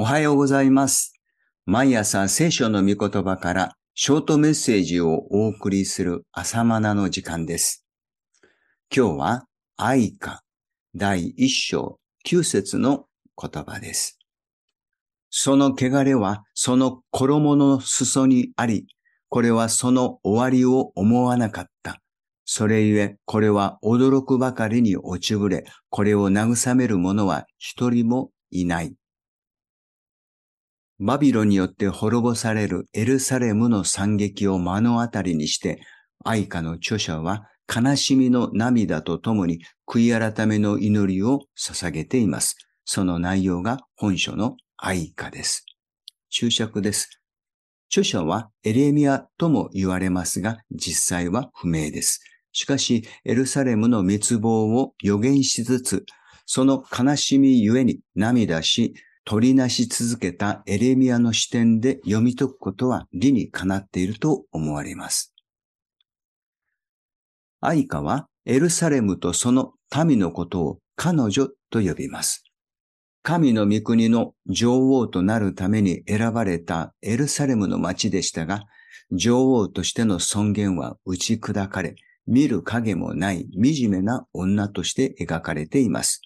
おはようございます。毎朝聖書の御言葉からショートメッセージをお送りする朝マナの時間です。今日は愛歌第一章九節の言葉です。その汚れはその衣の裾にあり、これはその終わりを思わなかった。それゆえ、これは驚くばかりに落ちぶれ、これを慰める者は一人もいない。バビロによって滅ぼされるエルサレムの惨劇を目の当たりにして、愛歌の著者は悲しみの涙とともに悔い改めの祈りを捧げています。その内容が本書の愛歌です。注釈です。著者はエレミアとも言われますが、実際は不明です。しかし、エルサレムの滅亡を予言しつつ、その悲しみゆえに涙し、取りなし続けたエレミアの視点で読み解くことは理にかなっていると思われます。愛歌はエルサレムとその民のことを彼女と呼びます。神の御国の女王となるために選ばれたエルサレムの町でしたが、女王としての尊厳は打ち砕かれ、見る影もない惨めな女として描かれています。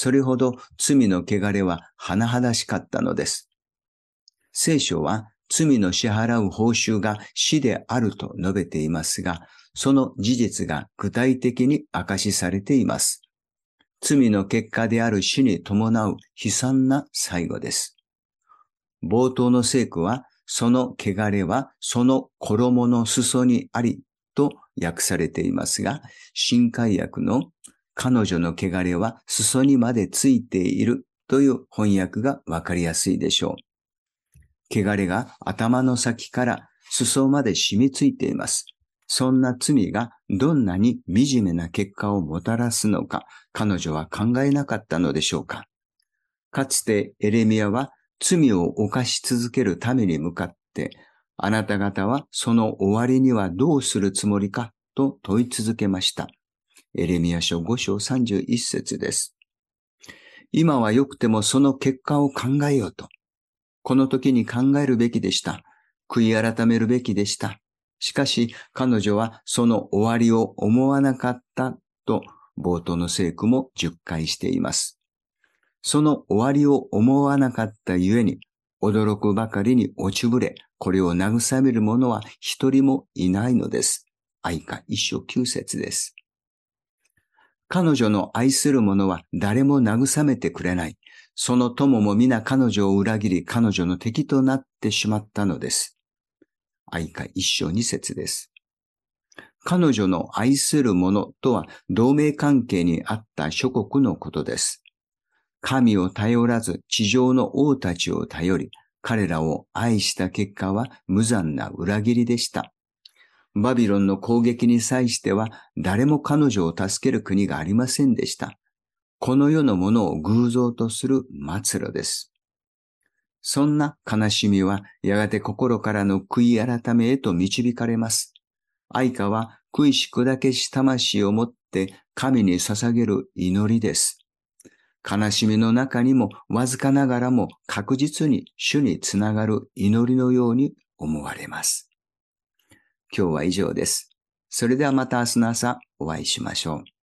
それほど罪の汚れは甚だしかったのです。聖書は罪の支払う報酬が死であると述べていますが、その事実が具体的に明かしされています。罪の結果である死に伴う悲惨な最後です。冒頭の聖句は、その汚れはその衣の裾にありと訳されていますが、新海訳の彼女の汚れは裾にまでついているという翻訳がわかりやすいでしょう。汚れが頭の先から裾まで染みついています。そんな罪がどんなに惨めな結果をもたらすのか、彼女は考えなかったのでしょうか。かつてエレミアは罪を犯し続けるために向かって、あなた方はその終わりにはどうするつもりかと問い続けました。エレミア書5章31節です。今は良くてもその結果を考えようと。この時に考えるべきでした。悔い改めるべきでした。しかし彼女はその終わりを思わなかったと冒頭の聖句も10回しています。その終わりを思わなかったゆえに驚くばかりに落ちぶれ、これを慰める者は一人もいないのです。愛歌一章九節です。彼女の愛する者は誰も慰めてくれない。その友も皆彼女を裏切り彼女の敵となってしまったのです。愛歌一章二節です。彼女の愛する者とは同盟関係にあった諸国のことです。神を頼らず地上の王たちを頼り、彼らを愛した結果は無残な裏切りでした。バビロンの攻撃に際しては誰も彼女を助ける国がありませんでした。この世のものを偶像とする末路です。そんな悲しみはやがて心からの悔い改めへと導かれます。愛歌は悔いし砕けし魂を持って神に捧げる祈りです。悲しみの中にもわずかながらも確実に主につながる祈りのように思われます。今日は以上です。それではまた明日の朝お会いしましょう。